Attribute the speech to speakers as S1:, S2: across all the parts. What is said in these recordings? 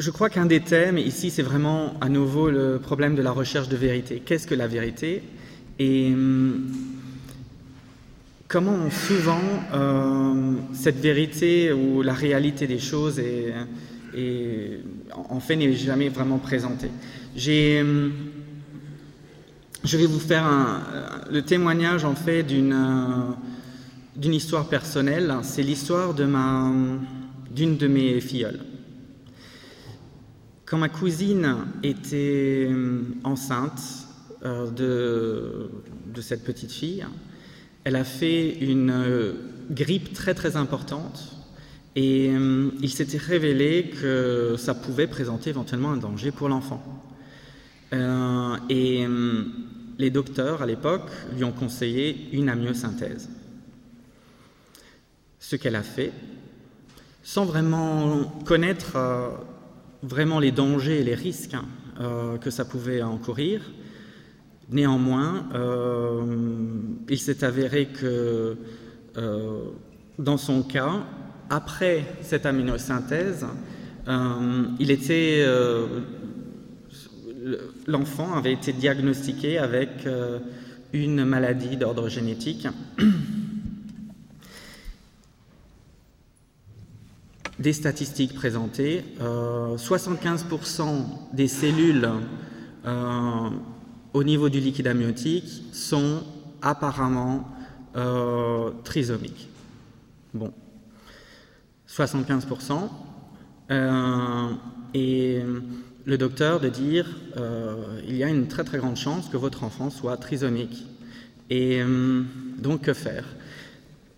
S1: je crois qu'un des thèmes ici, c'est vraiment à nouveau le problème de la recherche de vérité. Qu'est-ce que la vérité? Et hum, comment souvent euh, cette vérité ou la réalité des choses est, en fait n'est jamais vraiment présentée. J'ai, hum, je vais vous faire le témoignage en fait d'une d'une histoire personnelle. C'est l'histoire de ma d'une de mes filleules. Quand ma cousine était hum, enceinte euh, de, cette petite fille, elle a fait une euh, grippe très très importante et il s'était révélé que ça pouvait présenter éventuellement un danger pour l'enfant. Euh, et les docteurs à l'époque lui ont conseillé une amyosynthèse. Ce qu'elle a fait, sans vraiment connaître vraiment les dangers et les risques hein, euh, que ça pouvait encourir. Néanmoins, euh, il s'est avéré que euh, dans son cas, après cette aminosynthèse, l'enfant avait été diagnostiqué avec une maladie d'ordre génétique des statistiques présentées, 75% euh, des cellules euh, au niveau du liquide amniotique sont apparemment euh, trisomiques. Bon, 75%. et le docteur de dire il y a une très très grande chance que votre enfant soit trisomique. Et donc que faire?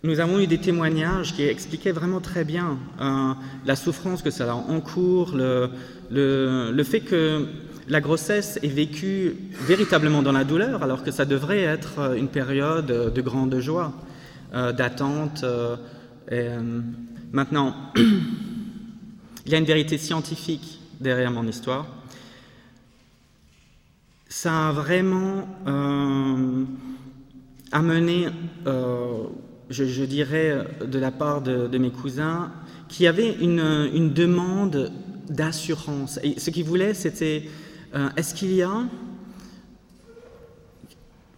S1: Nous avons eu des témoignages qui expliquaient vraiment très bien euh, la souffrance que ça encourt, le, le, le, fait que la grossesse est vécue véritablement dans la douleur, alors que ça devrait être une période de grande joie, euh, d'attente. Euh, maintenant, il y a une vérité scientifique derrière mon histoire. Ça a vraiment amené je, dirais, de la part de, mes cousins, qui avaient une, demande d'assurance. Ce qu'ils voulaient, c'était, euh, est-ce qu'il y a...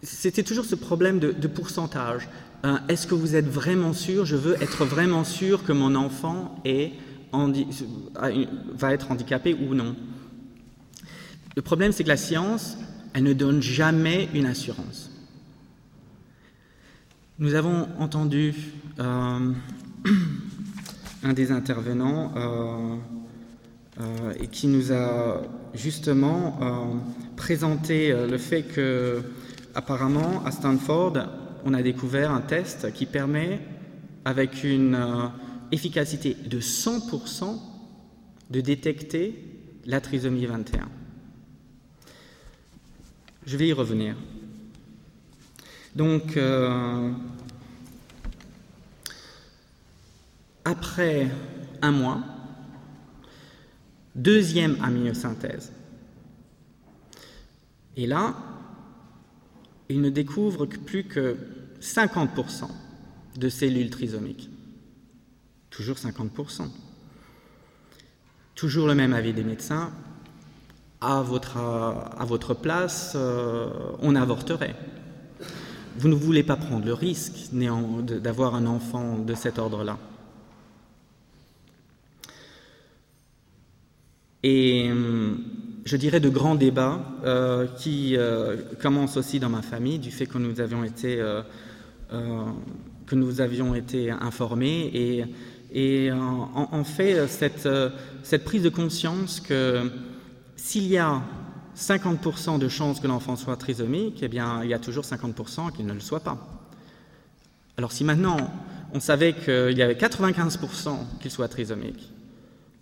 S1: C'était toujours ce problème de, pourcentage. Euh, est-ce que vous êtes vraiment sûr? Je veux être vraiment sûr que mon enfant est va être handicapé ou non. Le problème, c'est que la science, elle ne donne jamais une assurance. Nous avons entendu euh, un des intervenants euh, euh, et qui nous a justement présenté le fait que, apparemment, à Stanford, on a découvert un test qui permet, avec une efficacité de 100%, de détecter la trisomie 21. Je vais y revenir. Donc, euh, après un mois, deuxième aminosynthèse. Et là, il ne découvre que plus que 50% de cellules trisomiques. Toujours 50%. Toujours le même avis des médecins. À votre, à votre place, euh, on avorterait vous ne voulez pas prendre le risque d'avoir un enfant de cet ordre-là. Et hum, je dirais de grands débats euh, qui euh, commencent aussi dans ma famille du fait que nous avions été, euh, que nous avions été informés et, en, fait cette prise de conscience que s'il y a 50% de chances que l'enfant soit trisomique, eh bien, il y a toujours 50% qu'il ne le soit pas. Alors si maintenant on savait qu'il y avait 95% qu'il soit trisomique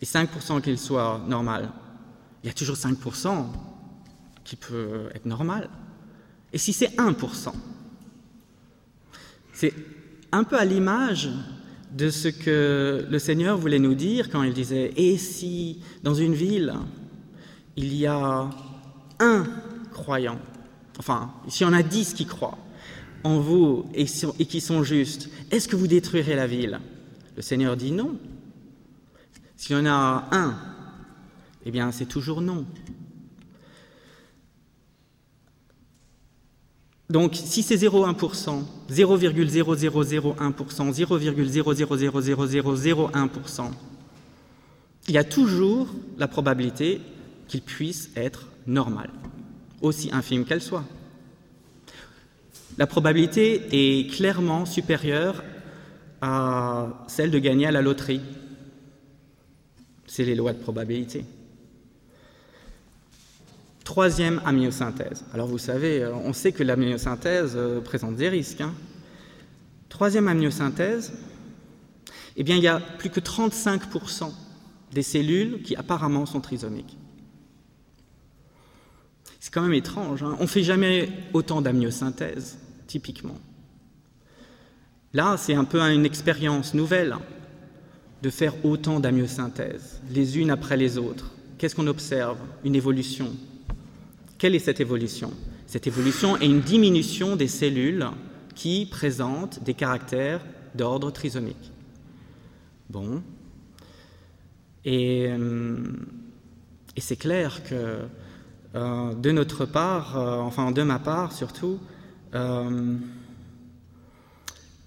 S1: et 5% qu'il soit normal, il y a toujours 5% qui peut être normal. Et si c'est 1%, c'est un peu à l'image de ce que le Seigneur voulait nous dire quand il disait, et si dans une ville, il y a un croyant, enfin, si on a dix qui croient en vous et, qui sont justes, est-ce que vous détruirez la ville? Le Seigneur dit non. S'il y en a un Eh bien, c'est toujours non. Donc, si c'est 0,1%, 0,0001%, 0,0000001%, il y a toujours la probabilité qu'il puisse être normal, aussi infime qu'elle soit. La probabilité est clairement supérieure à celle de gagner à la loterie. C'est les lois de probabilité. Troisième amyosynthèse. Alors vous savez, euh, on sait que l'amyosynthèse euh, présente des risques. Hein. Troisième amyosynthèse, eh bien il y a plus que 35% des cellules qui apparemment sont trisomiques. C'est quand même étrange. Hein. on ne fait jamais autant d'amyosynthèse, typiquement. Là, c'est un peu une expérience nouvelle de faire autant d'amyosynthèse, les unes après les autres. Qu'est-ce qu'on observe? Une évolution. Quelle est cette évolution? Cette évolution est une diminution des cellules qui présentent des caractères d'ordre trisomique. Bon. Et, euh, c'est clair que euh, de notre part, euh, enfin de ma part surtout,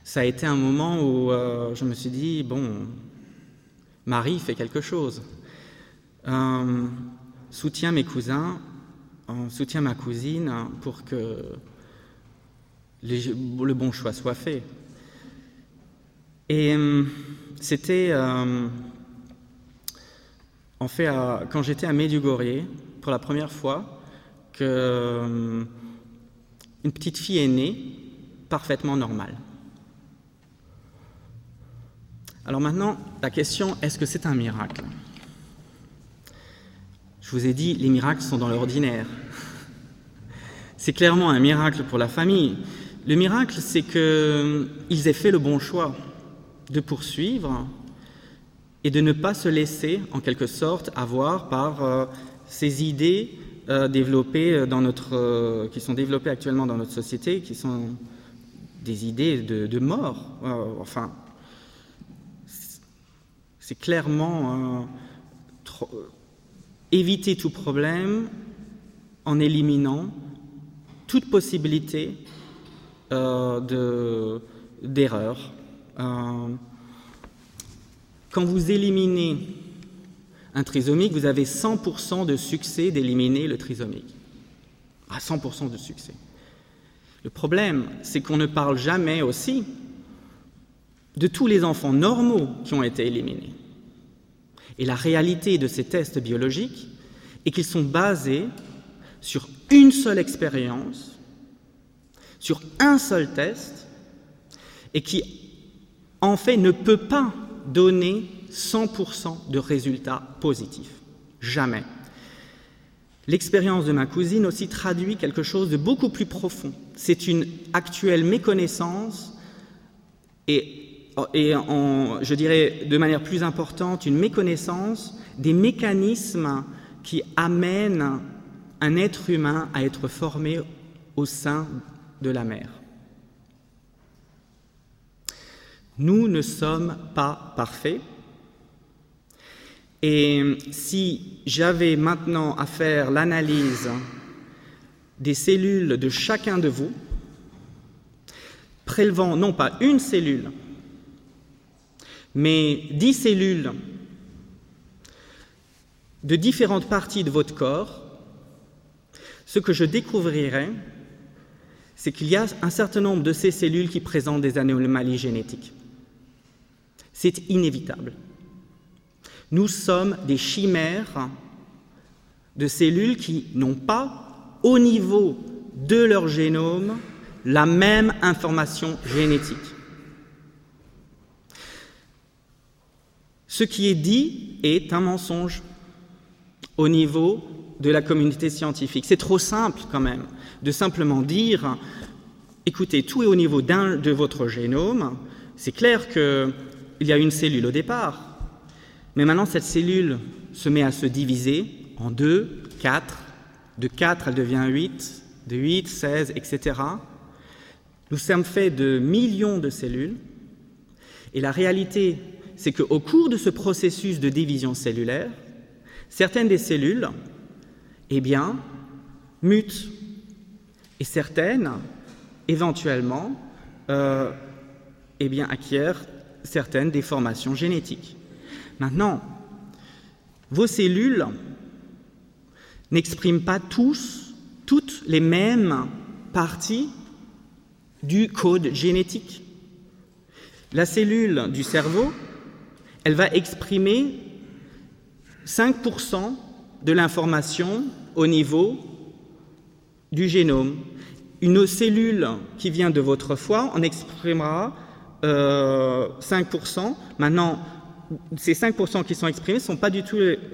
S1: ça a été un moment où je me suis dit, bon, Marie fait quelque chose. soutient mes cousins, soutient ma cousine pour que le bon choix soit fait. Et c'était en fait quand j'étais à Medjugorje pour la première fois que une petite fille est née parfaitement normale. Alors maintenant, la question, est-ce que c'est un miracle? Je vous ai dit, les miracles sont dans l'ordinaire. C'est clairement un miracle pour la famille. Le miracle, c'est qu'ils aient fait le bon choix de poursuivre et de ne pas se laisser, en quelque sorte, avoir par euh, ces idées euh, développées dans notre, euh, qui sont développées actuellement dans notre société, qui sont des idées de, mort. enfin, c'est clairement euh, éviter tout problème en éliminant toute possibilité euh, d'erreur. Euh, quand vous éliminez un trisomique, vous avez 100% de succès d'éliminer le trisomique. À 100% de succès. Le problème, c'est qu'on ne parle jamais aussi de tous les enfants normaux qui ont été éliminés. Et la réalité de ces tests biologiques est qu'ils sont basés sur une seule expérience, sur un seul test, et qui, en fait, ne peut pas donner 100% de résultats positifs. Jamais. L'expérience de ma cousine aussi traduit quelque chose de beaucoup plus profond. C'est une actuelle méconnaissance et je dirais de manière plus importante, une méconnaissance des mécanismes qui amènent un être humain à être formé au sein de la mère. Nous ne sommes pas parfaits. Et si j'avais maintenant à faire l'analyse des cellules de chacun de vous, prélevant non pas une cellule, mais dix cellules de différentes parties de votre corps, ce que je découvrirai, c'est qu'il y a un certain nombre de ces cellules qui présentent des anomalies génétiques. C'est inévitable. Nous sommes des chimères de cellules qui n'ont pas, au niveau de leur génome, la même information génétique. Ce qui est dit est un mensonge au niveau de la communauté scientifique. C'est trop simple quand même de simplement dire, écoutez, tout est au niveau d'un de votre génome. C'est clair qu'il y a une cellule au départ, mais maintenant cette cellule se met à se diviser en deux, quatre. De quatre, elle devient huit, de huit, seize, etc. Nous sommes faits de millions de cellules, et la réalité c'est qu'au cours de ce processus de division cellulaire, Certaines des cellules, eh bien, mutent, et certaines, éventuellement, euh, eh bien, acquièrent certaines déformations génétiques. Maintenant, vos cellules n'expriment pas tous, toutes les mêmes parties du code génétique. La cellule du cerveau, elle va exprimer 5% de l'information au niveau du génome. Une cellule qui vient de votre foie en exprimera 5%. Euh, Maintenant, ces 5% qui sont exprimés ne sont pas,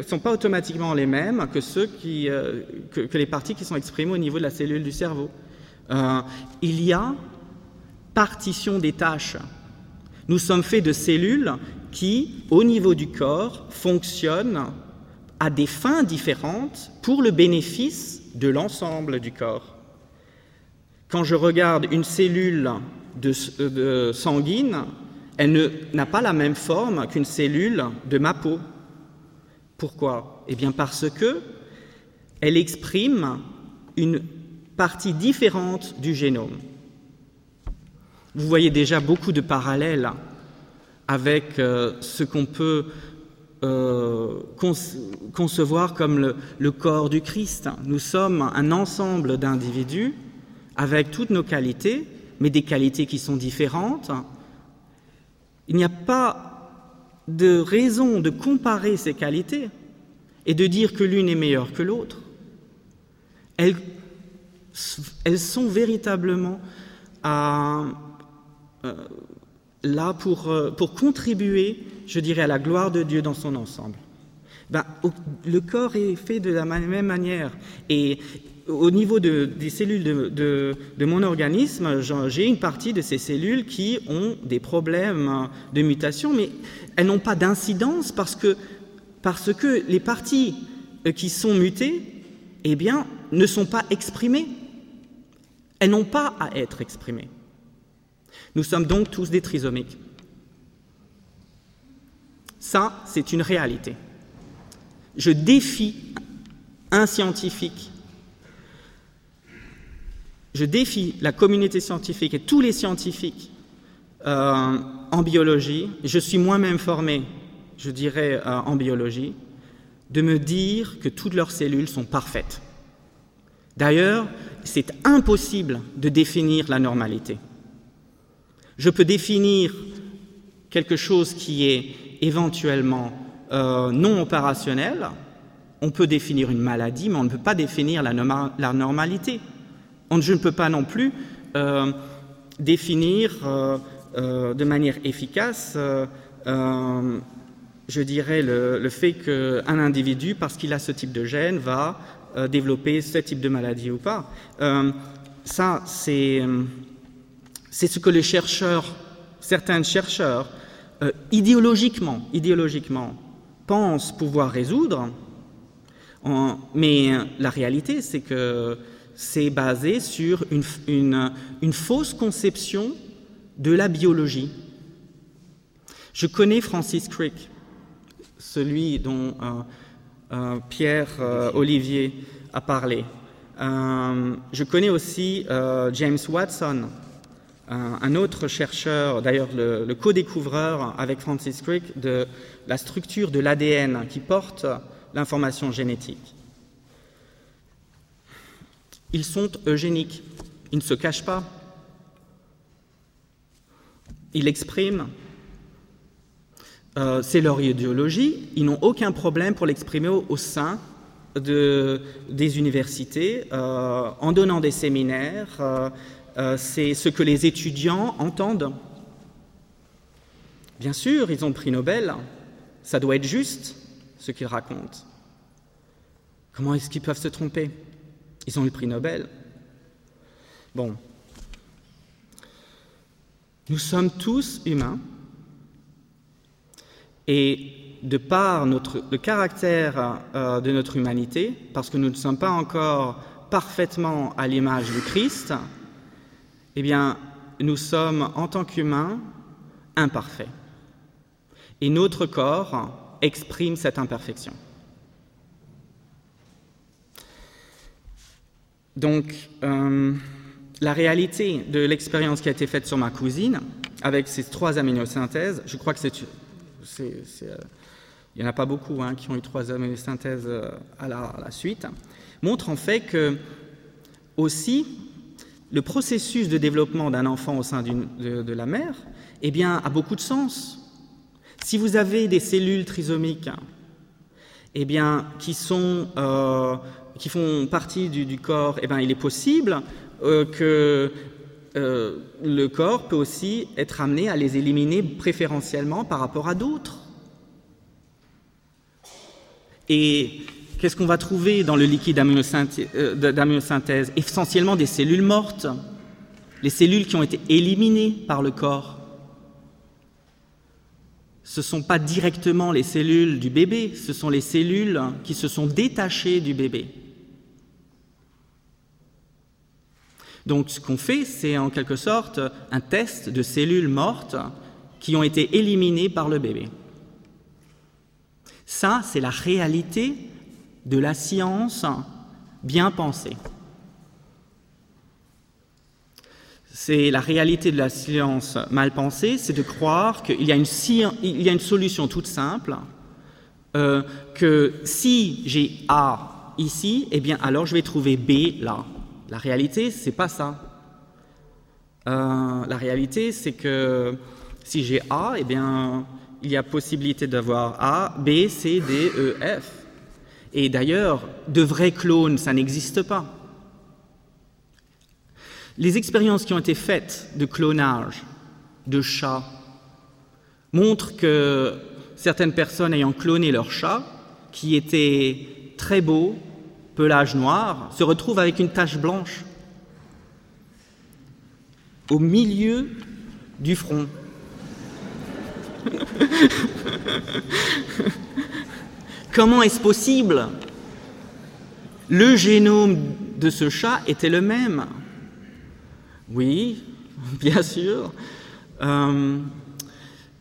S1: sont pas automatiquement les mêmes que, ceux euh, que, les parties qui sont exprimées au niveau de la cellule du cerveau. Euh, il y a partition des tâches. Nous sommes faits de cellules qui, au niveau du corps, fonctionnent à des fins différentes pour le bénéfice de l'ensemble du corps. Quand je regarde une cellule de, sanguine, elle n'a pas la même forme qu'une cellule de ma peau. Pourquoi? Eh bien parce que elle exprime une partie différente du génome. Vous voyez déjà beaucoup de parallèles avec euh, ce qu'on peut euh, concevoir comme le, corps du Christ. Nous sommes un ensemble d'individus avec toutes nos qualités, mais des qualités qui sont différentes. Il n'y a pas de raison de comparer ces qualités et de dire que l'une est meilleure que l'autre. Elles, sont véritablement euh, là pour, euh, pour contribuer, je dirais, à la gloire de Dieu dans son ensemble. Ben, le corps est fait de la même manière. Au niveau des cellules de, mon organisme, j'ai une partie de ces cellules qui ont des problèmes de mutation, mais elles n'ont pas d'incidence parce que, parce que les parties euh, qui sont mutées, eh bien, ne sont pas exprimées. Elles n'ont pas à être exprimées. Nous sommes donc tous des trisomiques. Ça, c'est une réalité. Je défie un scientifique, je défie la communauté scientifique et tous les scientifiques euh, en biologie, je suis moi-même formé, je dirais, euh, en biologie, de me dire que toutes leurs cellules sont parfaites. D'ailleurs, c'est impossible de définir la normalité. Je peux définir quelque chose qui est éventuellement euh, non opérationnel. On peut définir une maladie, mais on ne peut pas définir la, normalité. Je ne peux pas non plus euh, définir euh, de manière efficace, je dirais, le, fait qu'un individu, parce qu'il a ce type de gène, va développer ce type de maladie ou pas. ça, c'est ce que certains chercheurs, euh, idéologiquement, idéologiquement, pensent pouvoir résoudre. mais la réalité, c'est que c'est basé sur une, fausse conception de la biologie. Je connais Francis Crick, celui dont euh, euh, Pierre Olivier a parlé. je connais aussi James Watson, un, autre chercheur, d'ailleurs le, co-découvreur avec Francis Crick de la structure de l'ADN qui porte l'information génétique. Ils sont eugéniques, ils ne se cachent pas, ils l'expriment, euh, c'est leur idéologie, ils n'ont aucun problème pour l'exprimer au, sein de, des universités, euh, en donnant des séminaires, euh, c'est ce que les étudiants entendent. Bien sûr, ils ont pris Nobel, ça doit être juste ce qu'ils racontent. Comment est-ce qu'ils peuvent se tromper? Ils ont eu le prix Nobel. Bon. Nous sommes tous humains et de par le caractère euh, de notre humanité, parce que nous ne sommes pas encore parfaitement à l'image du Christ, eh bien, nous sommes en tant qu'humains imparfaits. Et notre corps exprime cette imperfection. Donc, euh, la réalité de l'expérience qui a été faite sur ma cousine, avec ces trois aminosynthèses, je crois que c'est. Euh, il n'y en a pas beaucoup hein, qui ont eu trois aminosynthèses euh, à la, suite, montre en fait que aussi le processus de développement d'un enfant au sein de, de, la mère eh bien, a beaucoup de sens. Si vous avez des cellules trisomiques eh bien, qui, euh, font partie du, du, corps, eh bien, il est possible euh, que euh, le corps peut aussi être amené à les éliminer préférentiellement par rapport à d'autres. Et qu'est-ce qu'on va trouver dans le liquide d'amyosynthèse? Essentiellement des cellules mortes, les cellules qui ont été éliminées par le corps. Ce ne sont pas directement les cellules du bébé, ce sont les cellules qui se sont détachées du bébé. Donc ce qu'on fait, c'est en quelque sorte un test de cellules mortes qui ont été éliminées par le bébé. Ça, c'est la réalité de la science bien pensée. C'est la réalité de la science mal pensée, c'est de croire qu'il y, a une, solution toute simple, euh, que si j'ai A ici, eh bien alors je vais trouver B là. La réalité, c'est pas ça. Euh, la réalité, c'est que si j'ai A, eh bien il y a possibilité d'avoir A, B, C, D, E, F. Et d'ailleurs, de vrais clones, ça n'existe pas. Les expériences qui ont été faites de clonage de chats montrent que certaines personnes ayant cloné leur chat, qui était très beau, pelage noir, se retrouvent avec une tache blanche au milieu du front. Comment est-ce possible? Le génome de ce chat était le même. Oui, bien sûr. Euh,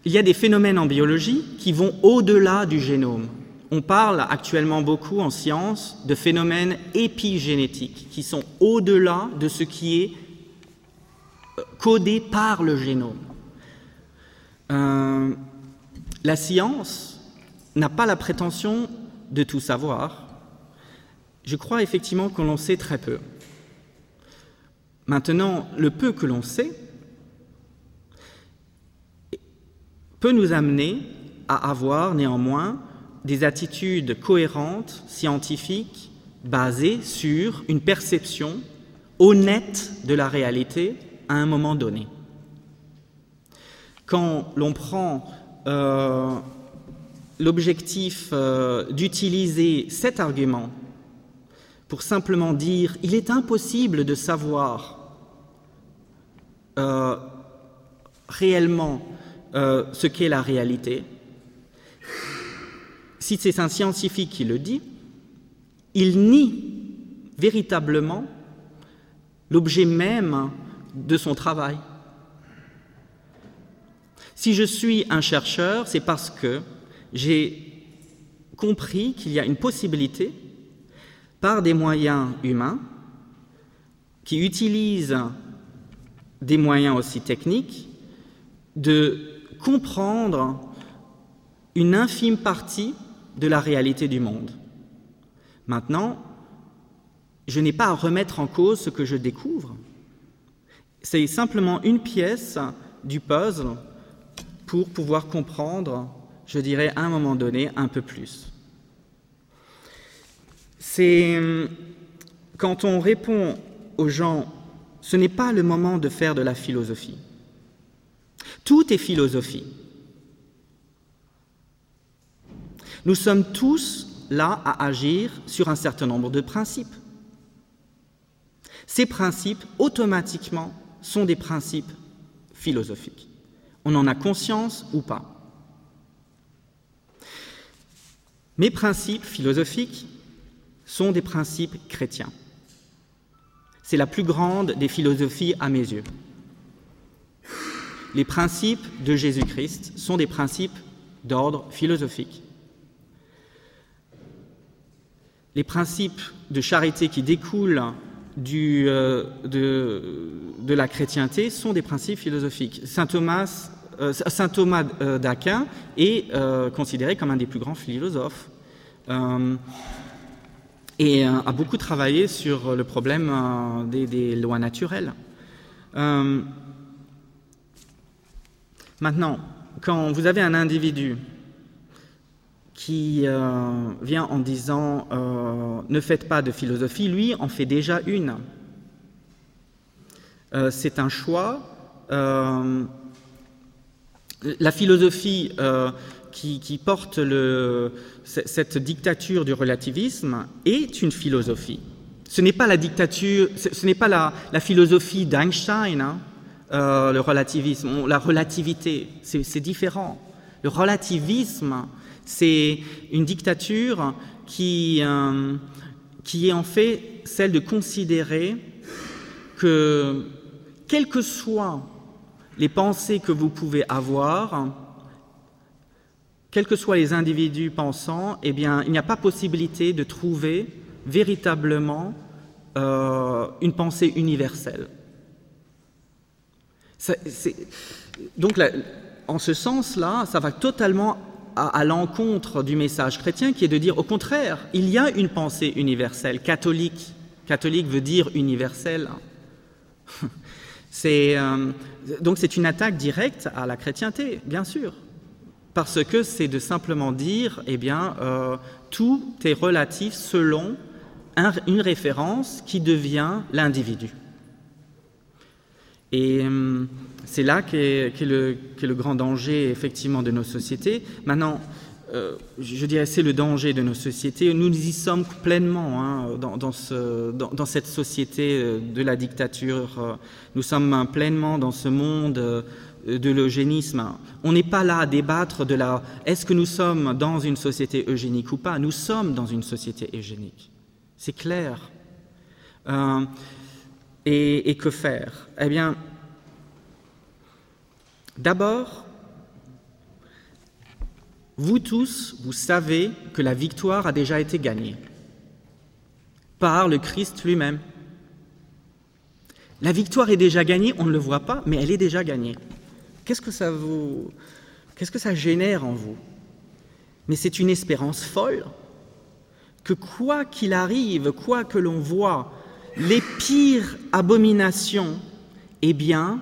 S1: il y a des phénomènes en biologie qui vont au-delà du génome. On parle actuellement beaucoup en science de phénomènes épigénétiques qui sont au-delà de ce qui est euh, codé par le génome. Euh, la science n'a pas la prétention de tout savoir. Je crois effectivement qu'on en sait très peu. Maintenant, le peu que l'on sait peut nous amener à avoir néanmoins des attitudes cohérentes, scientifiques, basées sur une perception honnête de la réalité à un moment donné. Quand l'on prend euh, l'objectif euh, d'utiliser cet argument pour simplement dire il est impossible de savoir euh, réellement euh, ce qu'est la réalité, si c'est un scientifique qui le dit, il nie véritablement l'objet même de son travail. Si je suis un chercheur, c'est parce que j'ai compris qu'il y a une possibilité, par des moyens humains, qui utilisent des moyens aussi techniques, de comprendre une infime partie de la réalité du monde. Maintenant, je n'ai pas à remettre en cause ce que je découvre. C'est simplement une pièce du puzzle pour pouvoir comprendre, je dirais, à un moment donné, un peu plus. C'est quand on répond aux gens ce n'est pas le moment de faire de la philosophie. Tout est philosophie. Nous sommes tous là à agir sur un certain nombre de principes. Ces principes, automatiquement, sont des principes philosophiques. On en a conscience ou pas. Mes principes philosophiques sont des principes chrétiens. C'est la plus grande des philosophies à mes yeux. Les principes de Jésus-Christ sont des principes d'ordre philosophique. Les principes de charité qui découlent du, de, la chrétienté sont des principes philosophiques. Saint Thomas, Saint Thomas d'Aquin est considéré comme un des plus grands philosophes et a beaucoup travaillé sur le problème des, des lois naturelles. maintenant, quand vous avez un individu qui euh, vient en disant euh, ne faites pas de philosophie, lui en fait déjà une. Euh, c'est un choix. la philosophie qui, porte cette dictature du relativisme est une philosophie. Ce n'est pas la philosophie d'Einstein, hein, le relativisme, la relativité, c'est différent. Le relativisme, c'est une dictature qui, euh, qui est en fait celle de considérer que, quelles que soient les pensées que vous pouvez avoir, quels que soient les individus pensants, eh bien, il n'y a pas possibilité de trouver véritablement euh, une pensée universelle. donc, en ce sens-là, ça va totalement à, l'encontre du message chrétien qui est de dire au contraire, il y a une pensée universelle, catholique. Catholique veut dire universel. C'est, euh, donc c'est une attaque directe à la chrétienté, bien sûr, parce que c'est de simplement dire, eh bien, euh, tout est relatif selon une référence qui devient l'individu. Et euh, c'est là qu'est le, grand danger, effectivement, de nos sociétés. Maintenant, euh, je dirais c'est le danger de nos sociétés. Nous y sommes pleinement hein, dans, cette société euh, de la dictature. Nous sommes pleinement dans ce monde de l'eugénisme. On n'est pas là à débattre de la est-ce que nous sommes dans une société eugénique ou pas? Nous sommes dans une société eugénique. C'est clair. et, et, que faire? Eh bien, D'abord, vous tous, vous savez que la victoire a déjà été gagnée par le Christ lui-même. La victoire est déjà gagnée, on ne le voit pas, mais elle est déjà gagnée. Qu'est-ce que ça vous qu'est-ce que ça génère en vous? Mais c'est une espérance folle que quoi qu'il arrive, quoi que l'on voit, les pires abominations, eh bien,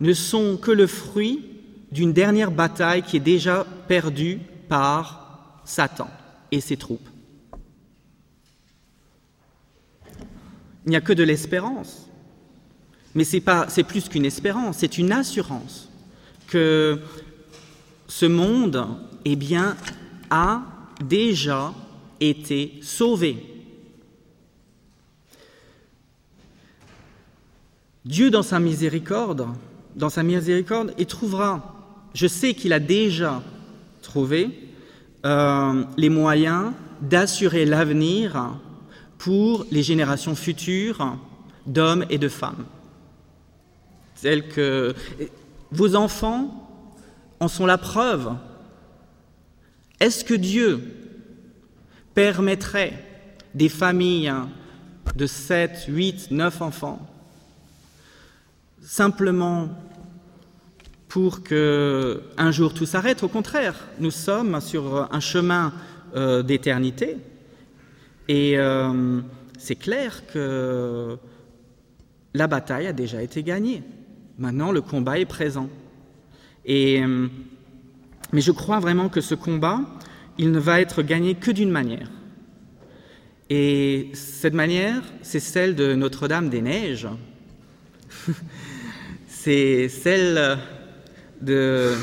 S1: ne sont que le fruit d'une dernière bataille qui est déjà perdue par Satan et ses troupes. Il n'y a que de l'espérance. Mais c'est c'est plus qu'une espérance, c'est une assurance que ce monde eh bien a déjà été sauvé. Dieu dans sa miséricorde dans sa miséricorde, trouvera, je sais qu'il a déjà trouvé, euh, les moyens d'assurer l'avenir pour les générations futures d'hommes et de femmes. Tels que vos enfants en sont la preuve. Est-ce que Dieu permettrait des familles de 7, 8, 9 enfants simplement pour que un jour tout s'arrête? Au contraire, nous sommes sur un chemin euh, d'éternité et euh, c'est clair que la bataille a déjà été gagnée. Maintenant, le combat est présent. Euh, mais je crois vraiment que ce combat, il ne va être gagné que d'une manière. Et cette manière, c'est celle de Notre-Dame des Neiges. c'est celle de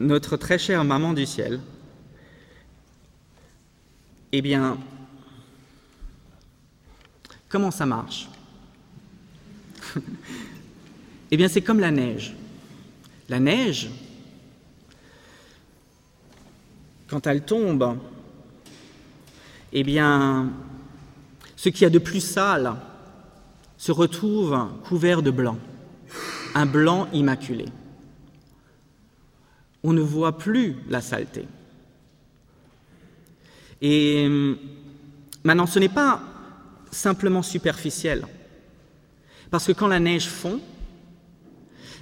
S1: notre très chère maman du ciel. Eh bien, comment ça marche? Eh bien, c'est comme la neige. La neige, quand elle tombe, eh bien, ce qu'il y a de plus sale se retrouve couvert de blanc un blanc immaculé. On ne voit plus la saleté. Et maintenant, ce n'est pas simplement superficiel. Parce que quand la neige fond,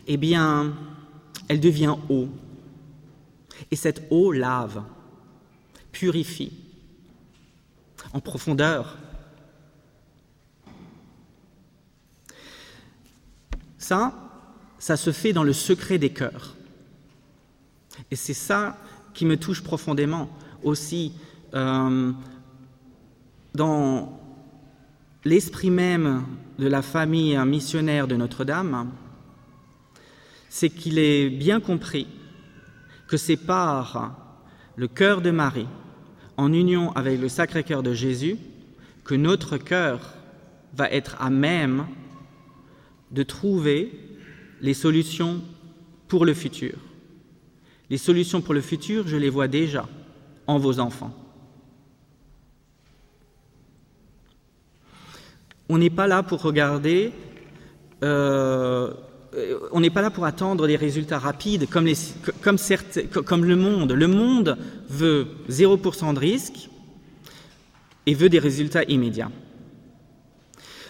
S1: eh bien, elle devient eau. Et cette eau lave, purifie, en profondeur. Ça, ça se fait dans le secret des cœurs. Et c'est ça qui me touche profondément aussi euh, dans l'esprit même de la famille missionnaire de Notre-Dame, c'est qu'il est bien compris que c'est par le cœur de Marie, en union avec le Sacré-Cœur de Jésus, que notre cœur va être à même de trouver les solutions pour le futur. Les solutions pour le futur, je les vois déjà en vos enfants. On n'est pas là pour regarder, euh, on n'est pas là pour attendre des résultats rapides comme, le monde. Le monde veut 0% de risque et veut des résultats immédiats.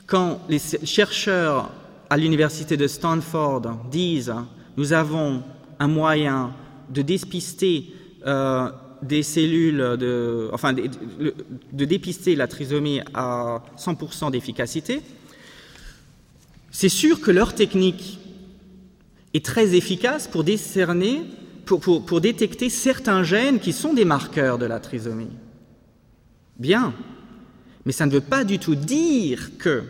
S1: Quand les chercheurs à l'université de Stanford disent nous avons un moyen de dépister euh, des cellules, de, enfin, de, de, dépister la trisomie à 100% d'efficacité, c'est sûr que leur technique est très efficace pour décerner, pour, pour, pour détecter certains gènes qui sont des marqueurs de la trisomie. Bien, mais ça ne veut pas du tout dire que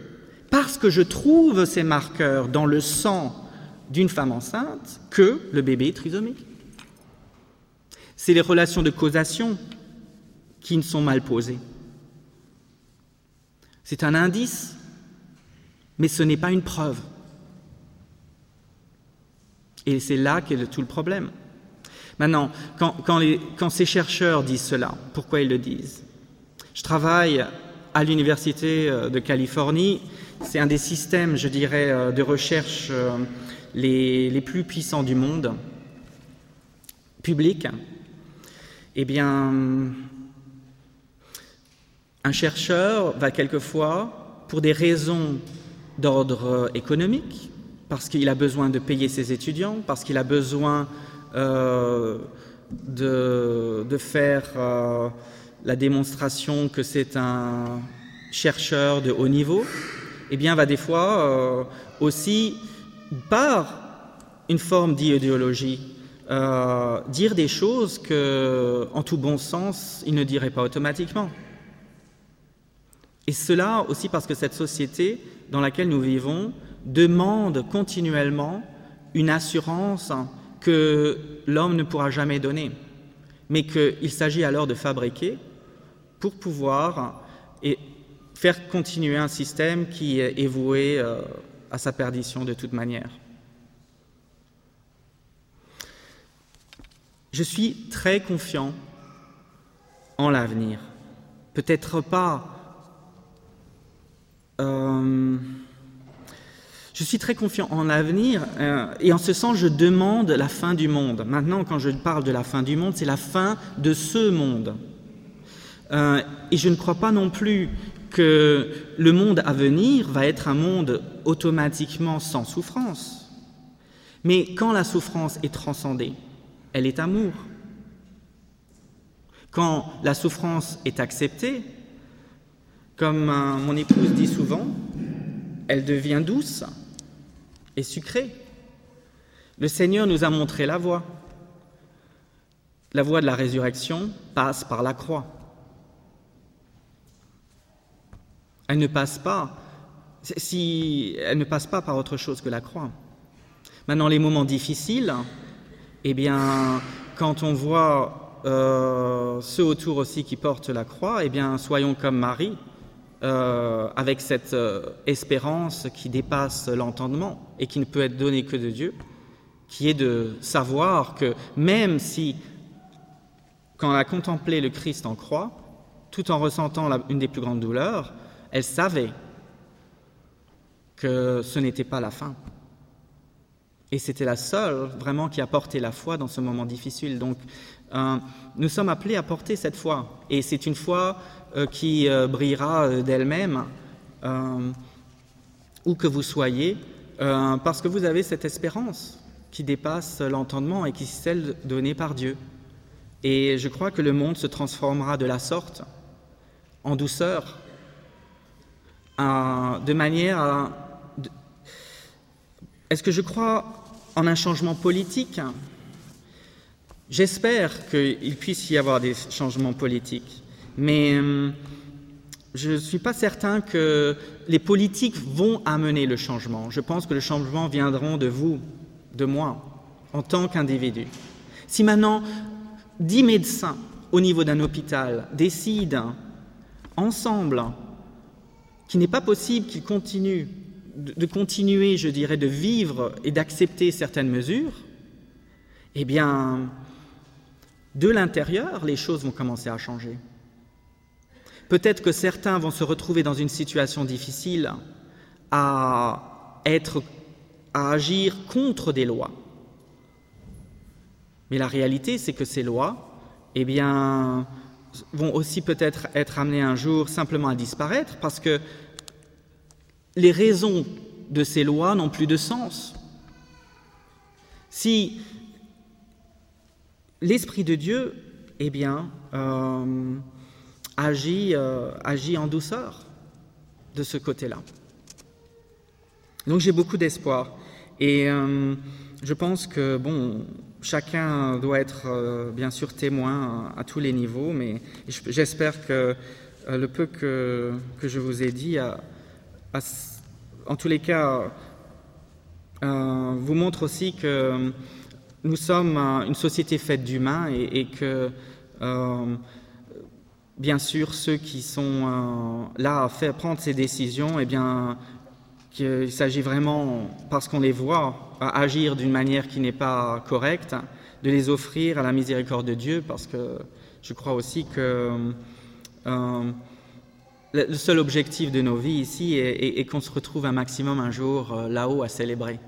S1: parce que je trouve ces marqueurs dans le sang d'une femme enceinte que le bébé est trisomique. C'est les relations de causation qui ne sont mal posées. C'est un indice, mais ce n'est pas une preuve. Et c'est là qu'est tout le problème. Maintenant, quand, quand, ces chercheurs disent cela, pourquoi ils le disent? Je travaille à l'Université euh, de Californie c'est un des systèmes, je dirais, euh, de recherche euh, les, plus puissants du monde, public. Eh bien, un chercheur va quelquefois, pour des raisons d'ordre économique, parce qu'il a besoin de payer ses étudiants, parce qu'il a besoin euh, de, faire la démonstration que c'est un chercheur de haut niveau, eh bien, va des fois euh, aussi, par une forme d'idéologie, euh, dire des choses que, en tout bon sens, il ne dirait pas automatiquement. Et cela aussi parce que cette société dans laquelle nous vivons demande continuellement une assurance que l'homme ne pourra jamais donner, mais qu'il s'agit alors de fabriquer pour pouvoir faire continuer un système qui est voué euh, à sa perdition de toute manière. Je suis très confiant en l'avenir. Peut-être pas. Euh, je suis très confiant en l'avenir euh, et en ce sens, je demande la fin du monde. Maintenant, quand je parle de la fin du monde, c'est la fin de ce monde. et je ne crois pas non plus que le monde à venir va être un monde automatiquement sans souffrance. Mais quand la souffrance est transcendée, elle est amour. Quand la souffrance est acceptée, comme mon épouse dit souvent, elle devient douce et. Le Seigneur nous a montré la voie. La voie de la résurrection passe par la croix. Elle ne passe pas si elle ne passe pas par autre chose que la croix. Maintenant, les moments difficiles, eh bien, quand on voit euh, ceux autour aussi qui portent la croix, eh bien, soyons comme Marie, euh, avec cette euh, espérance qui dépasse l'entendement et qui ne peut être donnée que de Dieu, qui est de savoir que même si, quand elle a contemplé le Christ en croix, tout en ressentant une des plus grandes douleurs, elle savait que ce n'était pas la fin. Et c'était la seule vraiment qui a porté la foi dans ce moment difficile. Donc euh, nous sommes appelés à porter cette foi. Et c'est une foi euh, qui euh, brillera d'elle-même, où que vous soyez, euh, parce que vous avez cette espérance qui dépasse l'entendement et qui est celle donnée par Dieu. Et je crois que le monde se transformera de la sorte, en douceur, de manière à... Est-ce que je crois en un changement politique? J'espère qu'il puisse y avoir des changements politiques, mais hum, je ne suis pas certain que les politiques vont amener le changement. Je pense que le changement viendra de vous, de moi, en tant qu'individu. Si maintenant dix médecins au niveau d'un hôpital décident ensemble qu'il n'est pas possible qu'ils continuent de continuer, je dirais, de vivre et d'accepter certaines mesures, eh bien, de l'intérieur, les choses vont commencer à changer. Peut-être que certains vont se retrouver dans une situation difficile à agir contre des lois. Mais la réalité, c'est que ces lois, eh bien, vont aussi peut-être être amenées un jour simplement à disparaître parce que les raisons de ces lois n'ont plus de sens. Si l'Esprit de Dieu, eh bien, euh, agit, euh, agit en douceur de ce côté-là. Donc j'ai beaucoup d'espoir. Et euh, je pense que, bon, chacun doit être bien sûr témoin à, tous les niveaux, mais j'espère que le peu que, je vous ai dit, en tous les cas, vous montre aussi que nous sommes une société faite d'humains et, que, euh, bien sûr, ceux qui sont euh, là à faire prendre ces décisions, eh bien, qu'il s'agit vraiment, parce qu'on les voit agir d'une manière qui n'est pas correcte, de les offrir à la miséricorde de Dieu, parce que je crois aussi que euh, le seul objectif de nos vies ici est qu'on se retrouve un maximum un jour là-haut à célébrer.